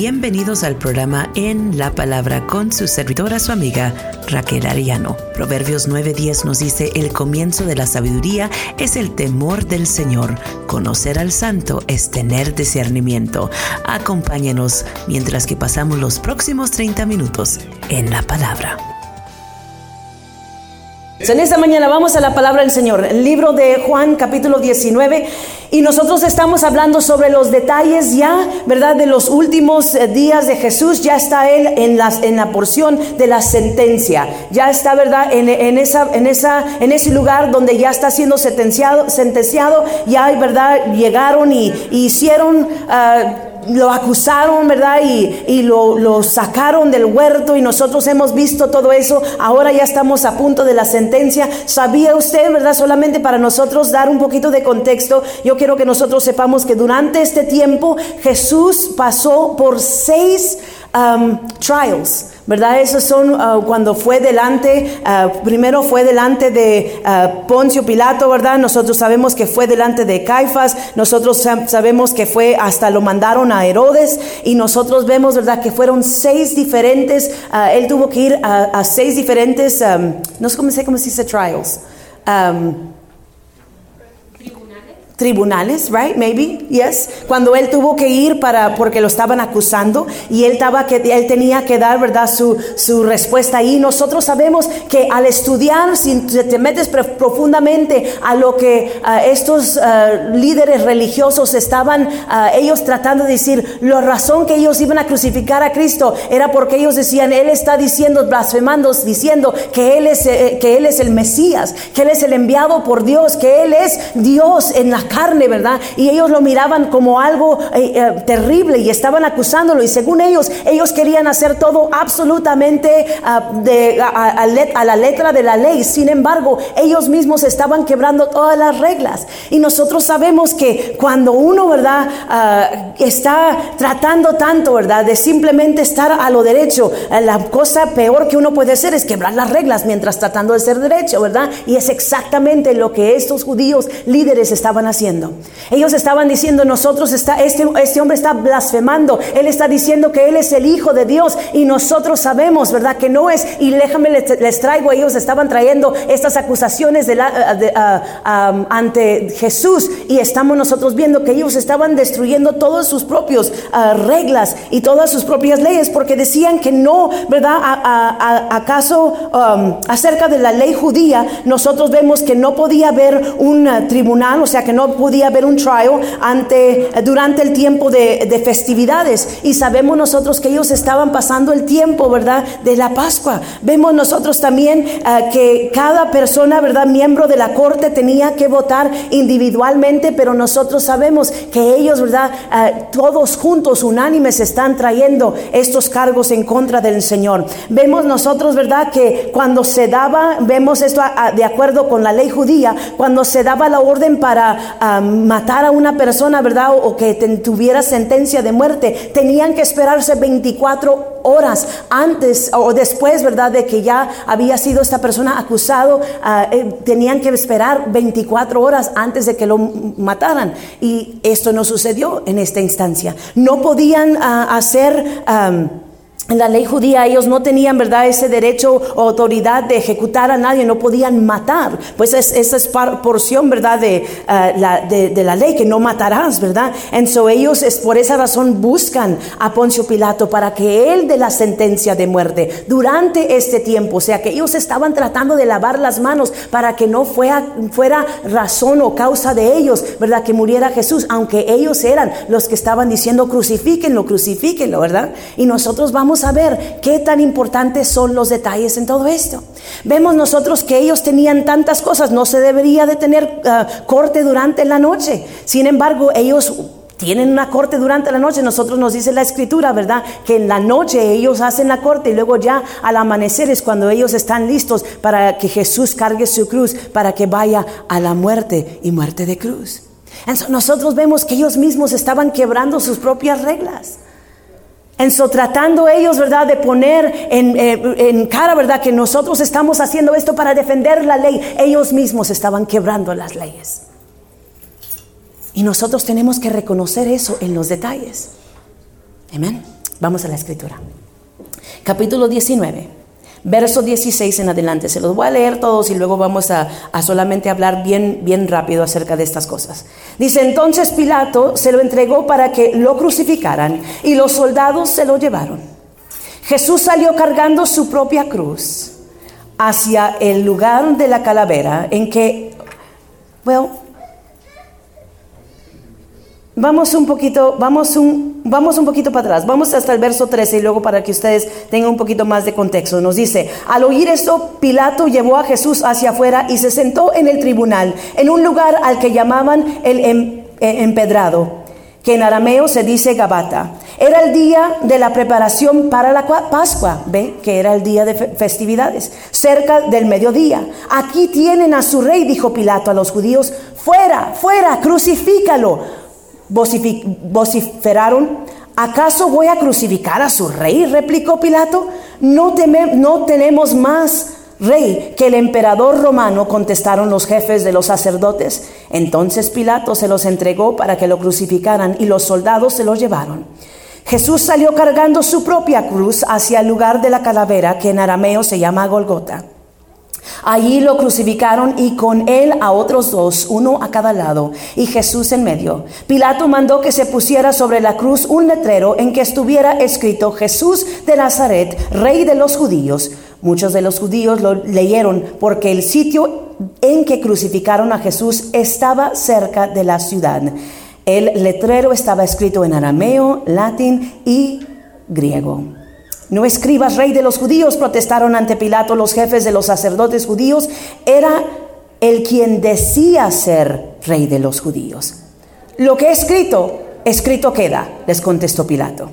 Bienvenidos al programa En la Palabra con su servidora, su amiga Raquel Ariano. Proverbios 9:10 nos dice, el comienzo de la sabiduría es el temor del Señor. Conocer al santo es tener discernimiento. Acompáñenos mientras que pasamos los próximos 30 minutos en la palabra. En esta mañana vamos a la palabra del Señor, el libro de Juan capítulo 19 y nosotros estamos hablando sobre los detalles ya, ¿verdad? De los últimos eh, días de Jesús, ya está Él en, las, en la porción de la sentencia, ya está, ¿verdad? En, esa, en, esa, en ese lugar donde ya está siendo sentenciado, sentenciado ya, ¿verdad? Llegaron y, hicieron... Uh, lo acusaron, ¿verdad? Y, lo, sacaron del huerto y nosotros hemos visto todo eso. Ahora ya estamos a punto de la sentencia. ¿Sabía usted, ¿verdad? Solamente para nosotros dar un poquito de contexto, yo quiero que nosotros sepamos que durante este tiempo Jesús pasó por seis um, trials ¿verdad? Esos son uh, cuando fue delante, uh, primero fue delante de uh, Poncio Pilato, ¿verdad? Nosotros sabemos que fue delante de Caifas, nosotros sabemos que fue hasta lo mandaron a Herodes y nosotros vemos, ¿verdad? Que fueron seis diferentes, él tuvo que ir a, seis diferentes, um, no sé cómo se dice trials. Um, tribunales, right? Maybe, yes. Cuando él tuvo que ir para, porque lo estaban acusando y él, estaba que, él tenía que dar, ¿verdad? Su, su respuesta ahí. Nosotros sabemos que al estudiar, si te metes profundamente a lo que estos uh, líderes religiosos estaban, uh, ellos tratando de decir, la razón que ellos iban a crucificar a Cristo era porque ellos decían, Él está diciendo, blasfemando, diciendo que Él es, eh, que él es el Mesías, que Él es el enviado por Dios, que Él es Dios en la carne, ¿verdad? Y ellos lo miraban como algo eh, eh, terrible y estaban acusándolo. Y según ellos, ellos querían hacer todo absolutamente ah, de, a, la letra de la ley. Sin embargo, ellos mismos estaban quebrando todas las reglas. Y nosotros sabemos que cuando uno, ¿verdad? Ah, está tratando tanto, ¿verdad? De simplemente estar a lo derecho, eh, la cosa peor que uno puede hacer es quebrar las reglas mientras tratando de ser derecho, ¿verdad? Y es exactamente lo que estos judíos líderes estaban haciendo. Ellos estaban diciendo, nosotros está, este, este hombre está blasfemando, él está diciendo que él es el Hijo de Dios y nosotros sabemos, ¿verdad? Que no es, y déjame les, traigo, ellos estaban trayendo estas acusaciones de la, ante Jesús y estamos nosotros viendo que ellos estaban destruyendo todas sus propias ah, reglas y todas sus propias leyes porque decían que no, ¿verdad? ¿Acaso um, acerca de la ley judía nosotros vemos que no podía haber un tribunal, o sea que no podía haber un trial ante, durante el tiempo de, festividades. Y sabemos nosotros que ellos estaban pasando el tiempo, ¿verdad? De la Pascua. Vemos nosotros también eh, que cada persona, ¿verdad? Miembro de la corte tenía que votar individualmente, pero nosotros sabemos que ellos, ¿verdad? Eh, todos juntos, unánimes, están trayendo estos cargos en contra del Señor. Vemos nosotros, ¿verdad? Que cuando se daba, vemos esto de acuerdo con la ley judía, cuando se daba la orden para matar a una persona, ¿verdad? O, que tuviera sentencia de muerte, tenían que esperarse 24 horas antes o después, ¿verdad? De que ya había sido esta persona acusado, ah, eh, tenían que esperar 24 horas antes de que lo mataran. Y esto no sucedió en esta instancia. No podían ah, hacer... En la ley judía ellos no tenían, ¿verdad?, ese derecho o autoridad de ejecutar a nadie, no podían matar. Pues esa es porción, ¿verdad?, de, eh, la, de, la ley, que no matarás, ¿verdad? Entonces ellos es, por esa razón buscan a Poncio Pilato para que él dé la sentencia de muerte durante este tiempo. O sea, que ellos estaban tratando de lavar las manos para que no fuera, fuera razón o causa de ellos, ¿verdad?, que muriera Jesús, aunque ellos eran los que estaban diciendo crucifíquenlo, crucifíquenlo, ¿verdad? Y nosotros vamos a ver qué tan importantes son los detalles en todo esto. Vemos nosotros que ellos tenían tantas cosas, no se debería de tener ah, corte durante la noche. Sin embargo, ellos tienen una corte durante la noche. Nosotros nos dice la escritura, ¿verdad? Que en la noche ellos hacen la corte y luego ya al amanecer es cuando ellos están listos para que Jesús cargue su cruz, para que vaya a la muerte y muerte de cruz. Nosotros vemos que ellos mismos estaban quebrando sus propias reglas. En so, tratando ellos, ¿verdad?, de poner en, eh, en, cara, ¿verdad?, que nosotros estamos haciendo esto para defender la ley. Ellos mismos estaban quebrando las leyes. Y nosotros tenemos que reconocer eso en los detalles. Amén. Vamos a la escritura. Capítulo 19, verso 16 en adelante. Se los voy a leer todos y luego vamos a, solamente hablar bien, bien rápido acerca de estas cosas. Dice, entonces Pilato se lo entregó para que lo crucificaran y los soldados se lo llevaron. Jesús salió cargando su propia cruz hacia el lugar de la calavera en que, well, Vamos un poquito, vamos un, vamos un poquito para atrás, vamos hasta el verso 13 y luego para que ustedes tengan un poquito más de contexto. Nos dice, al oír esto, Pilato llevó a Jesús hacia afuera y se sentó en el tribunal, en un lugar al que llamaban el em, eh, empedrado, que en arameo se dice Gabata. Era el día de la preparación para la Pascua, ve que era el día de festividades, cerca del mediodía. Aquí tienen a su rey, dijo Pilato a los judíos, fuera, fuera, crucifícalo vociferaron, ¿acaso voy a crucificar a su rey? replicó Pilato. No, no tenemos más rey que el emperador romano, contestaron los jefes de los sacerdotes. Entonces Pilato se los entregó para que lo crucificaran y los soldados se los llevaron. Jesús salió cargando su propia cruz hacia el lugar de la calavera que en arameo se llama Golgota. Allí lo crucificaron y con él a otros dos, uno a cada lado, y Jesús en medio. Pilato mandó que se pusiera sobre la cruz un letrero en que estuviera escrito Jesús de Nazaret, rey de los judíos. Muchos de los judíos lo leyeron porque el sitio en que crucificaron a Jesús estaba cerca de la ciudad. El letrero estaba escrito en arameo, latín y griego. No escribas rey de los judíos, protestaron ante Pilato los jefes de los sacerdotes judíos. Era el quien decía ser rey de los judíos. Lo que he escrito, escrito queda, les contestó Pilato.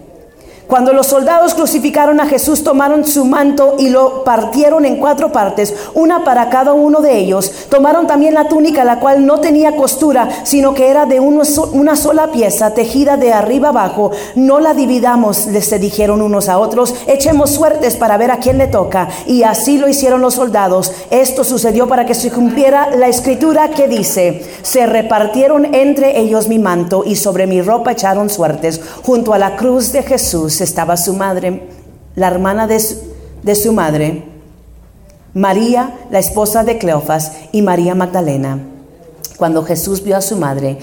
Cuando los soldados crucificaron a Jesús, tomaron su manto y lo partieron en cuatro partes, una para cada uno de ellos. Tomaron también la túnica, la cual no tenía costura, sino que era de una sola pieza, tejida de arriba abajo. No la dividamos, les dijeron unos a otros, echemos suertes para ver a quién le toca. Y así lo hicieron los soldados. Esto sucedió para que se cumpliera la escritura que dice, se repartieron entre ellos mi manto y sobre mi ropa echaron suertes. Junto a la cruz de Estaba su madre, la hermana de su, de su madre, María, la esposa de Cleofas, y María Magdalena. Cuando Jesús vio a su madre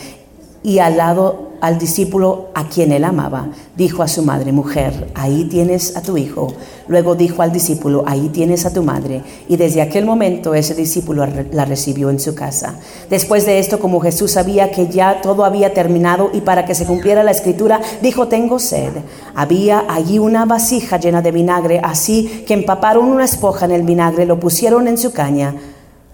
y al lado al discípulo a quien él amaba, dijo a su madre, mujer, ahí tienes a tu hijo. Luego dijo al discípulo, ahí tienes a tu madre. Y desde aquel momento ese discípulo la recibió en su casa. Después de esto, como Jesús sabía que ya todo había terminado y para que se cumpliera la escritura, dijo, tengo sed. Había allí una vasija llena de vinagre, así que empaparon una espoja en el vinagre, lo pusieron en su caña,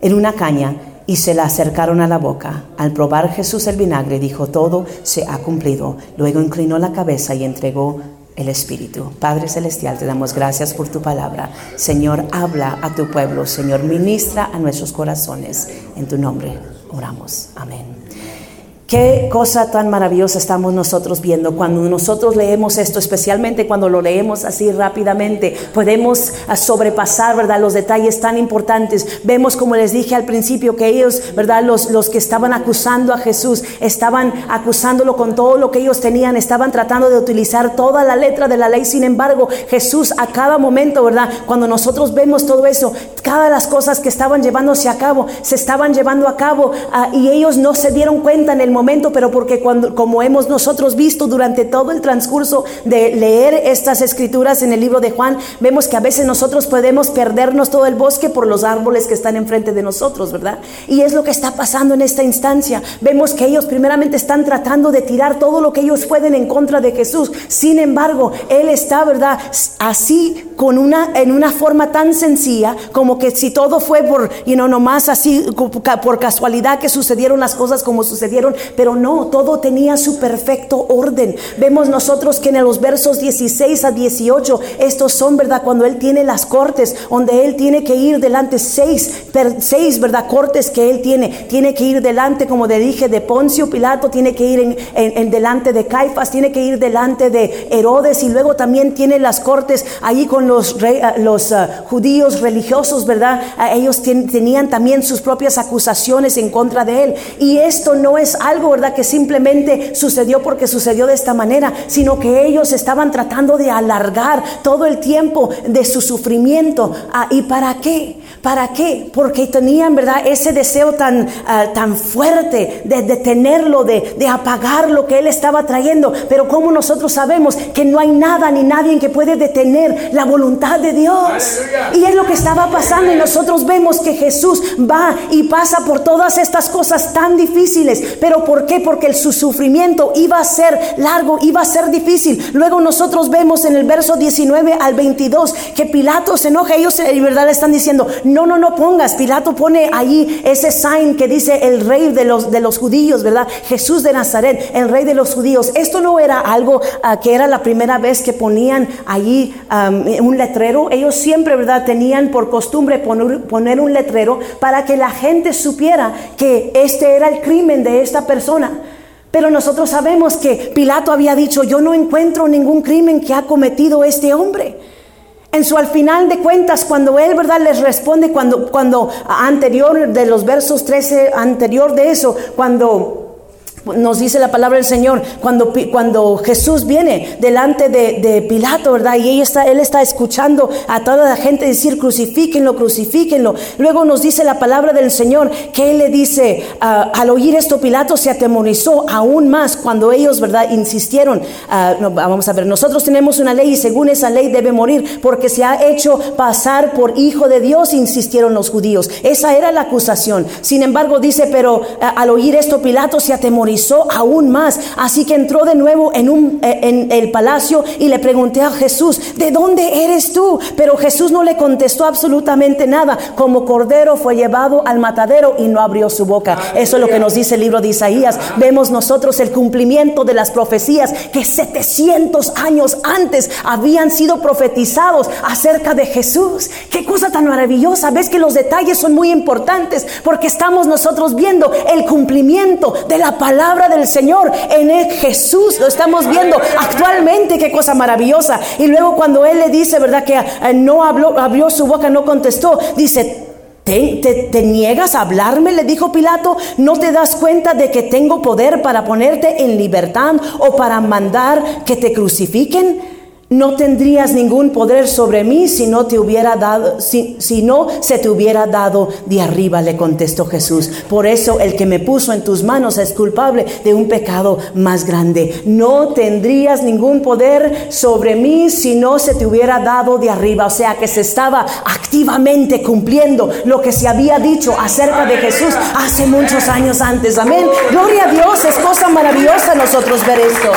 en una caña y se la acercaron a la boca. Al probar Jesús el vinagre, dijo, todo se ha cumplido. Luego inclinó la cabeza y entregó el Espíritu. Padre Celestial, te damos gracias por tu palabra. Señor, habla a tu pueblo. Señor, ministra a nuestros corazones. En tu nombre oramos. Amén. Qué cosa tan maravillosa estamos nosotros viendo cuando nosotros leemos esto, especialmente cuando lo leemos así rápidamente, podemos ah, sobrepasar, ¿verdad? Los detalles tan importantes. Vemos, como les dije al principio, que ellos, ¿verdad? Los, los que estaban acusando a Jesús, estaban acusándolo con todo lo que ellos tenían, estaban tratando de utilizar toda la letra de la ley. Sin embargo, Jesús a cada momento, ¿verdad? Cuando nosotros vemos todo eso, cada las cosas que estaban llevándose a cabo, se estaban llevando a cabo ah, y ellos no se dieron cuenta en el momento momento, pero porque cuando, como hemos nosotros visto durante todo el transcurso de leer estas escrituras en el libro de Juan, vemos que a veces nosotros podemos perdernos todo el bosque por los árboles que están enfrente de nosotros, ¿verdad? Y es lo que está pasando en esta instancia. Vemos que ellos primeramente están tratando de tirar todo lo que ellos pueden en contra de Jesús. Sin embargo, Él está, ¿verdad? Así con una, en una forma tan sencilla como que si todo fue por, y no nomás así por casualidad que sucedieron las cosas como sucedieron, pero no, todo tenía su perfecto orden. Vemos nosotros que en los versos 16 a 18, estos son, ¿verdad? Cuando Él tiene las cortes, donde Él tiene que ir delante, seis, seis, ¿verdad? Cortes que Él tiene. Tiene que ir delante, como le dije, de Poncio Pilato, tiene que ir en, delante de Caifas, tiene que ir delante de Herodes y luego también tiene las cortes ahí con los, los ah, judíos religiosos, ¿verdad? ellos tenían también sus propias acusaciones en contra de Él. Y esto no es algo ¿verdad? Que simplemente sucedió porque sucedió de esta manera, sino que ellos estaban tratando de alargar todo el tiempo de su sufrimiento. Ah, ¿Y para qué? ¿Para qué? Porque tenían, ¿verdad? Ese deseo tan, ah, tan fuerte de detenerlo, de, de apagar lo que él estaba trayendo. Pero como nosotros sabemos que no hay nada ni nadie que puede detener la voluntad de Dios. Y es lo que estaba pasando y nosotros vemos que Jesús va y pasa por todas estas cosas tan difíciles. ¿Pero por qué? Porque su sufrimiento iba a ser largo, iba a ser difícil. Luego nosotros vemos en el verso 19 al 22 que Pilato se enoja. Ellos en verdad le están diciendo, no, no, no pongas. Pilato pone ahí ese sign que dice el rey de los, de los judíos, ¿verdad? Jesús de Nazaret, el rey de los judíos. Esto no era algo ah, que era la primera vez que ponían allí un letrero. Ellos siempre, ¿verdad? Tenían por costumbre poner, poner un letrero para que la gente supiera que este era el crimen de esta persona. Pero nosotros sabemos que Pilato había dicho, yo no encuentro ningún crimen que ha cometido este hombre. En su al final de cuentas, cuando él, ¿verdad?, les responde, cuando, cuando anterior de los versos 13, anterior de eso, cuando nos dice la palabra del Señor cuando, cuando Jesús viene delante de, Pilato, ¿verdad? Y él está, él está escuchando a toda la gente decir, crucifíquenlo, crucifíquenlo. Luego nos dice la palabra del Señor que él le dice, ah, al oír esto, Pilato se atemorizó aún más cuando ellos, ¿verdad? Insistieron. Ah, vamos a ver, nosotros tenemos una ley y según esa ley debe morir porque se ha hecho pasar por hijo de Dios, insistieron los judíos. Esa era la acusación. Sin embargo, dice, pero ah, al oír esto, Pilato se atemorizó aún más. Así que entró de nuevo en, un, eh, en el palacio y le pregunté a Jesús, ¿de dónde eres tú? Pero Jesús no le contestó absolutamente nada. Como cordero fue llevado al matadero y no abrió su boca. Eso es lo que nos dice el libro de Isaías. Vemos nosotros el cumplimiento de las profecías que 700 años antes habían sido profetizados acerca de Jesús. Qué cosa tan maravillosa. Ves que los detalles son muy importantes porque estamos nosotros viendo el cumplimiento de la palabra palabra del Señor en el Jesús. Lo estamos viendo actualmente, qué cosa maravillosa. Y luego cuando Él le dice, ¿verdad? Que eh, no habló, abrió su boca, no contestó, dice, ¿Te, ¿Te, niegas a hablarme? Le dijo Pilato. ¿No te das cuenta de que tengo poder para ponerte en libertad o para mandar que te crucifiquen? No tendrías ningún poder sobre mí si no te hubiera dado, si, no se te hubiera dado de arriba, le contestó Jesús. Por eso el que me puso en tus manos es culpable de un pecado más grande. No tendrías ningún poder sobre mí si no se te hubiera dado de arriba. O sea que se estaba activamente cumpliendo lo que se había dicho acerca de Jesús hace muchos años antes. Amén. Gloria a Dios, es cosa maravillosa nosotros ver esto.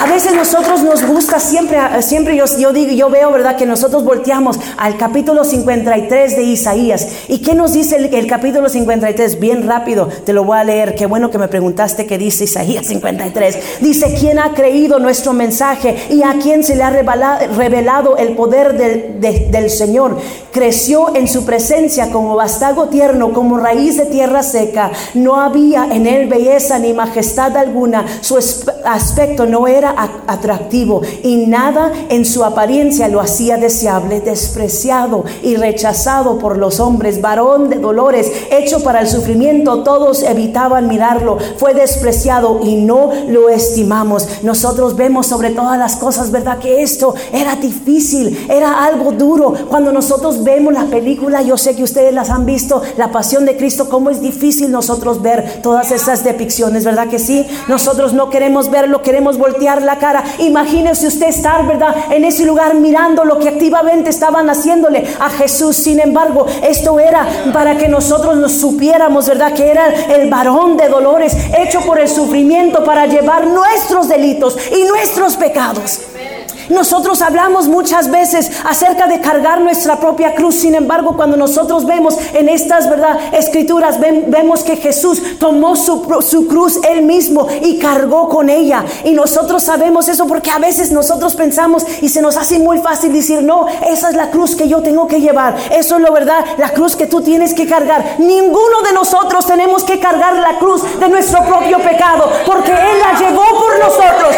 A veces nosotros nos gusta siempre, siempre yo, yo digo, yo veo, ¿verdad? Que nosotros volteamos al capítulo 53 de Isaías. ¿Y qué nos dice el, el, capítulo 53? Bien rápido, te lo voy a leer. Qué bueno que me preguntaste qué dice Isaías 53. Dice, ¿quién ha creído nuestro mensaje y a quién se le ha revelado, el poder del, del Señor? Creció en su presencia como bastago tierno, como raíz de tierra seca. No había en él belleza ni majestad alguna. Su aspecto no era atractivo y nada en su apariencia lo hacía deseable, despreciado y rechazado por los hombres, varón de dolores, hecho para el sufrimiento, todos evitaban mirarlo, fue despreciado y no lo estimamos. Nosotros vemos sobre todas las cosas, ¿verdad? Que esto era difícil, era algo duro. Cuando nosotros vemos la película, yo sé que ustedes las han visto, la pasión de Cristo, cómo es difícil nosotros ver todas esas depicciones, ¿verdad que sí? Nosotros no queremos verlo, queremos voltear la cara. Imagínese usted estar, ¿verdad? En ese lugar mirando lo que activamente estaban haciéndole a Jesús. Sin embargo, esto era para que nosotros nos supiéramos, ¿verdad? Que era el varón de dolores hecho por el sufrimiento para llevar nuestros delitos y nuestros pecados. Nosotros hablamos muchas veces acerca de cargar nuestra propia cruz. Sin embargo, cuando nosotros vemos en estas verdad escrituras, vemos que Jesús tomó su, su cruz él mismo y cargó con ella. Y nosotros sabemos eso porque a veces nosotros pensamos y se nos hace muy fácil decir, no, esa es la cruz que yo tengo que llevar. Eso es lo verdad, la cruz que tú tienes que cargar. Ninguno de nosotros tenemos que cargar la cruz de nuestro propio pecado porque Él la llevó por nosotros.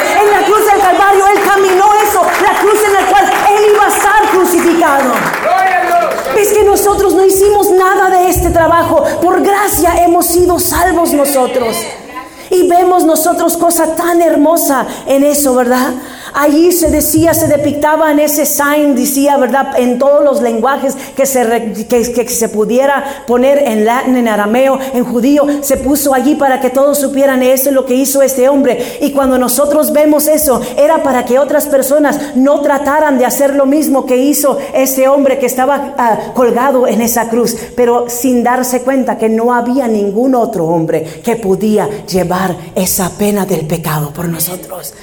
Sido salvos nosotros. Y vemos nosotros cosa tan hermosa en eso, ¿verdad? Allí se decía, se depictaba en ese sign, decía, ¿verdad? En todos los lenguajes que se, que, se pudiera poner en latín, en arameo, en judío, se puso allí para que todos supieran eso es lo que hizo este hombre. Y cuando nosotros vemos eso, era para que otras personas no trataran de hacer lo mismo que hizo este hombre que estaba ah, colgado en esa cruz, pero sin darse cuenta que no había ningún otro hombre que podía llevar esa pena del pecado por nosotros.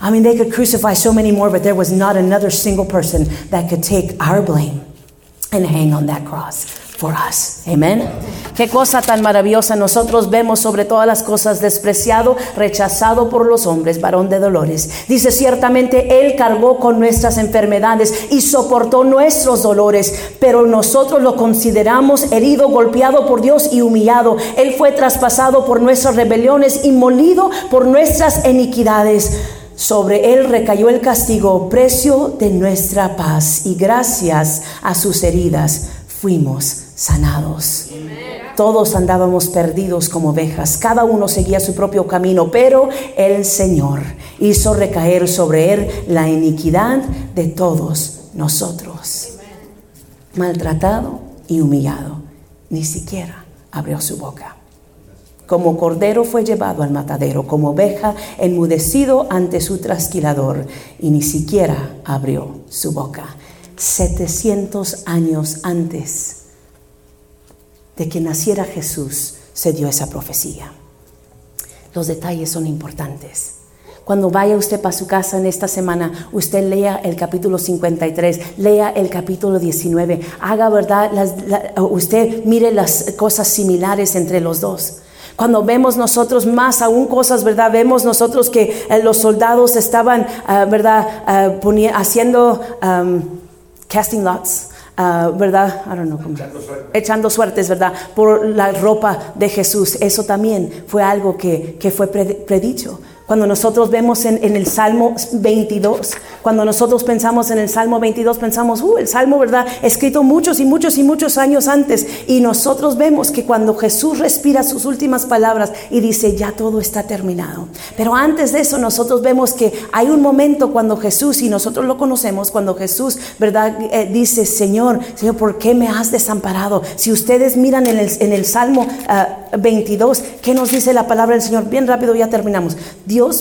I mean, they could crucify so many more, but there was not another single person that could take our blame and hang on that cross for us. Amen. Qué cosa tan maravillosa nosotros vemos sobre todas las cosas despreciado, rechazado por los hombres, varón de dolores. Dice ciertamente él cargó con nuestras enfermedades y soportó nuestros dolores, pero nosotros lo consideramos herido, golpeado por Dios y humillado. Él fue traspasado por nuestras rebeliones y molido por nuestras iniquidades sobre él recayó el castigo, precio de nuestra paz, y gracias a sus heridas fuimos sanados. Todos andábamos perdidos como ovejas, cada uno seguía su propio camino, pero el Señor hizo recaer sobre él la iniquidad de todos nosotros. Maltratado y humillado, ni siquiera abrió su boca. Como cordero fue llevado al matadero, como oveja enmudecido ante su trasquilador, y ni siquiera abrió su boca. 700 años antes de que naciera Jesús se dio esa profecía. Los detalles son importantes. Cuando vaya usted para su casa en esta semana, usted lea el capítulo 53, lea el capítulo 19, haga verdad, usted mire las cosas similares entre los dos. Cuando vemos nosotros más aún cosas, ¿verdad? Vemos nosotros que eh, los soldados estaban, ah, ¿verdad? Uh, haciendo um, casting lots. Uh, ¿verdad? I don't know cómo. Echando, suertes, ¿verdad? Por la ropa de Jesús. Eso también fue algo que, que fue predicho. Cuando nosotros vemos en, el Salmo 22, cuando nosotros pensamos en el Salmo 22, pensamos, uh, el Salmo, ¿verdad? Escrito muchos y muchos y muchos años antes. Y nosotros vemos que cuando Jesús respira sus últimas palabras y dice, ya todo está terminado. Pero antes de eso, nosotros vemos que hay un momento cuando Jesús, y nosotros lo conocemos, cuando Jesús, ¿verdad? Eh, dice, Señor, Señor, ¿por qué me has desamparado? Si ustedes miran en el, en el Salmo 22, ah, ¿qué nos dice la palabra del Señor? Bien rápido, ya terminamos.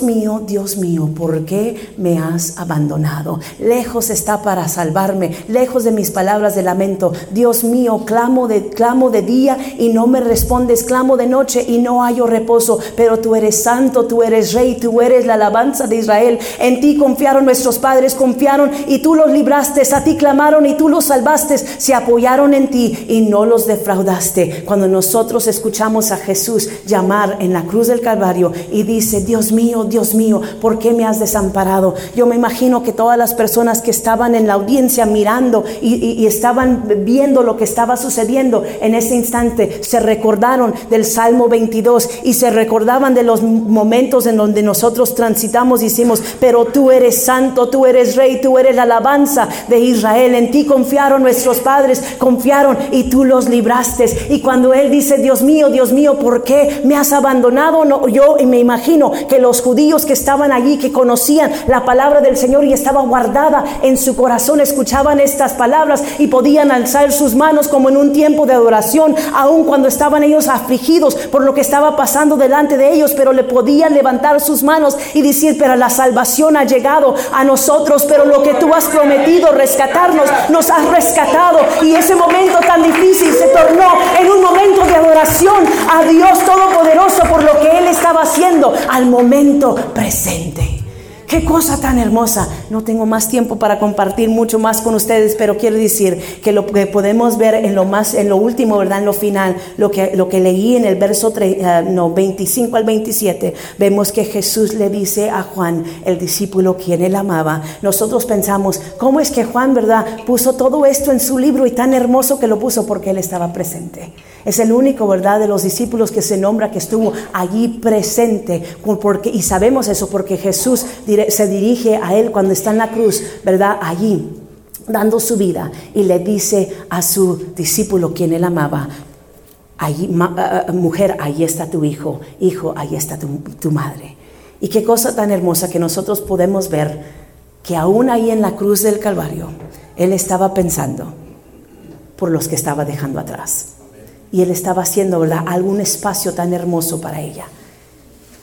Mío, Dios mío, ¿por qué me has abandonado? Lejos está para salvarme, lejos de mis palabras de lamento. Dios mío, clamo de, clamo de día y no me respondes, clamo de noche y no hallo reposo. Pero tú eres santo, tú eres rey, tú eres la alabanza de Israel. En ti confiaron nuestros padres, confiaron y tú los libraste. A ti clamaron y tú los salvaste. Se apoyaron en ti y no los defraudaste. Cuando nosotros escuchamos a Jesús llamar en la cruz del Calvario y dice, Dios mío, Dios mío, ¿por qué me has desamparado? Yo me imagino que todas las personas que estaban en la audiencia mirando y, estaban viendo lo que estaba sucediendo en ese instante, se recordaron del Salmo 22 y se recordaban de los momentos en donde nosotros transitamos y hicimos, pero tú eres santo, tú eres rey, tú eres la alabanza de Israel, en ti confiaron nuestros padres, confiaron y tú los libraste. Y cuando Él dice, Dios mío, Dios mío, ¿por qué me has abandonado? No, yo me imagino que los judíos que estaban allí, que conocían la palabra del Señor y estaba guardada en su corazón, escuchaban estas palabras y podían alzar sus manos como en un tiempo de adoración, aun cuando estaban ellos afligidos por lo que estaba pasando delante de ellos, pero le podían levantar sus manos y decir, pero la salvación ha llegado a nosotros, pero lo que tú has prometido rescatarnos, nos has rescatado y ese momento tan difícil se tornó en un momento de adoración a Dios Todopoderoso por lo que Él estaba haciendo al momento presente. Qué cosa tan hermosa. No tengo más tiempo para compartir mucho más con ustedes, pero quiero decir que lo que podemos ver en lo más, en lo último, verdad, en lo final, lo que, lo que leí en el verso 3, eh, 25 al 27, vemos que Jesús le dice a Juan, el discípulo quien él amaba. Nosotros pensamos, ¿cómo es que Juan, verdad, puso todo esto en su libro y tan hermoso que lo puso porque él estaba presente? Es el único, ¿verdad?, de los discípulos que se nombra que estuvo allí presente. Porque, y sabemos eso porque Jesús se dirige a él cuando está en la cruz, ¿verdad?, allí dando su vida y le dice a su discípulo, quien él amaba, Allí, ah, ah, mujer, ahí está tu hijo, hijo, ahí está tu, tu madre. Y qué cosa tan hermosa que nosotros podemos ver que aún ahí en la cruz del Calvario, Él estaba pensando por los que estaba dejando atrás. Y Él estaba haciendo, algún espacio tan hermoso para ella.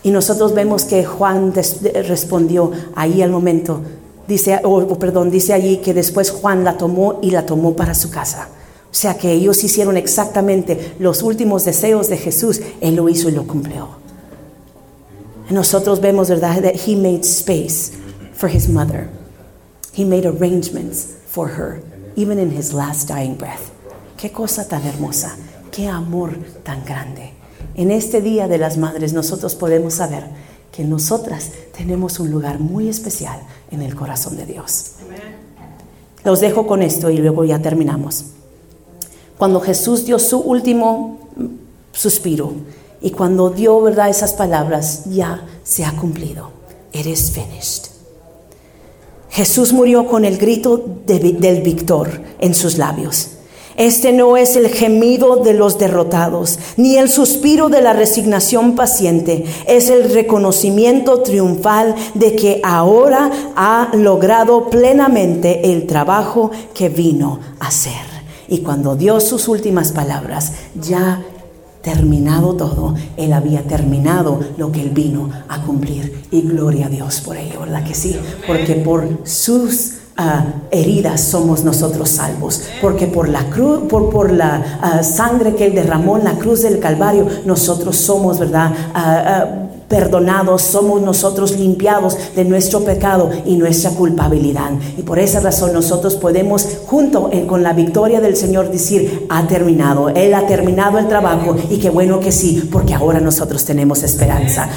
Y nosotros vemos que Juan respondió ahí al momento, dice, o perdón, dice allí que después Juan la tomó y la tomó para su casa. O sea que ellos hicieron exactamente los últimos deseos de Jesús, Él lo hizo y lo cumplió. Nosotros vemos, ¿verdad?, that He made space for His mother. He made arrangements for her, even in His last dying breath. Qué cosa tan hermosa, qué amor tan grande. En este Día de las Madres nosotros podemos saber que nosotras tenemos un lugar muy especial en el corazón de Dios. Los dejo con esto y luego ya terminamos. Cuando Jesús dio su último suspiro y cuando dio verdad esas palabras, ya se ha cumplido. It is finished. Jesús murió con el grito del victor en sus labios. Este no es el gemido de los derrotados, ni el suspiro de la resignación paciente, es el reconocimiento triunfal de que ahora ha logrado plenamente el trabajo que vino a hacer. Y cuando dio sus últimas palabras, ya terminado todo, Él había terminado lo que Él vino a cumplir. Y gloria a Dios por ello, ¿verdad que sí? Porque por sus heridas somos nosotros salvos, porque por la cruz, por, por la ah, sangre que él derramó en la cruz del Calvario, nosotros somos, ¿verdad? Ah, ah, perdonados, somos nosotros limpiados de nuestro pecado y nuestra culpabilidad. Y por esa razón nosotros podemos, junto con la victoria del Señor, decir, ha terminado, Él ha terminado el trabajo y qué bueno que sí, porque ahora nosotros tenemos esperanza.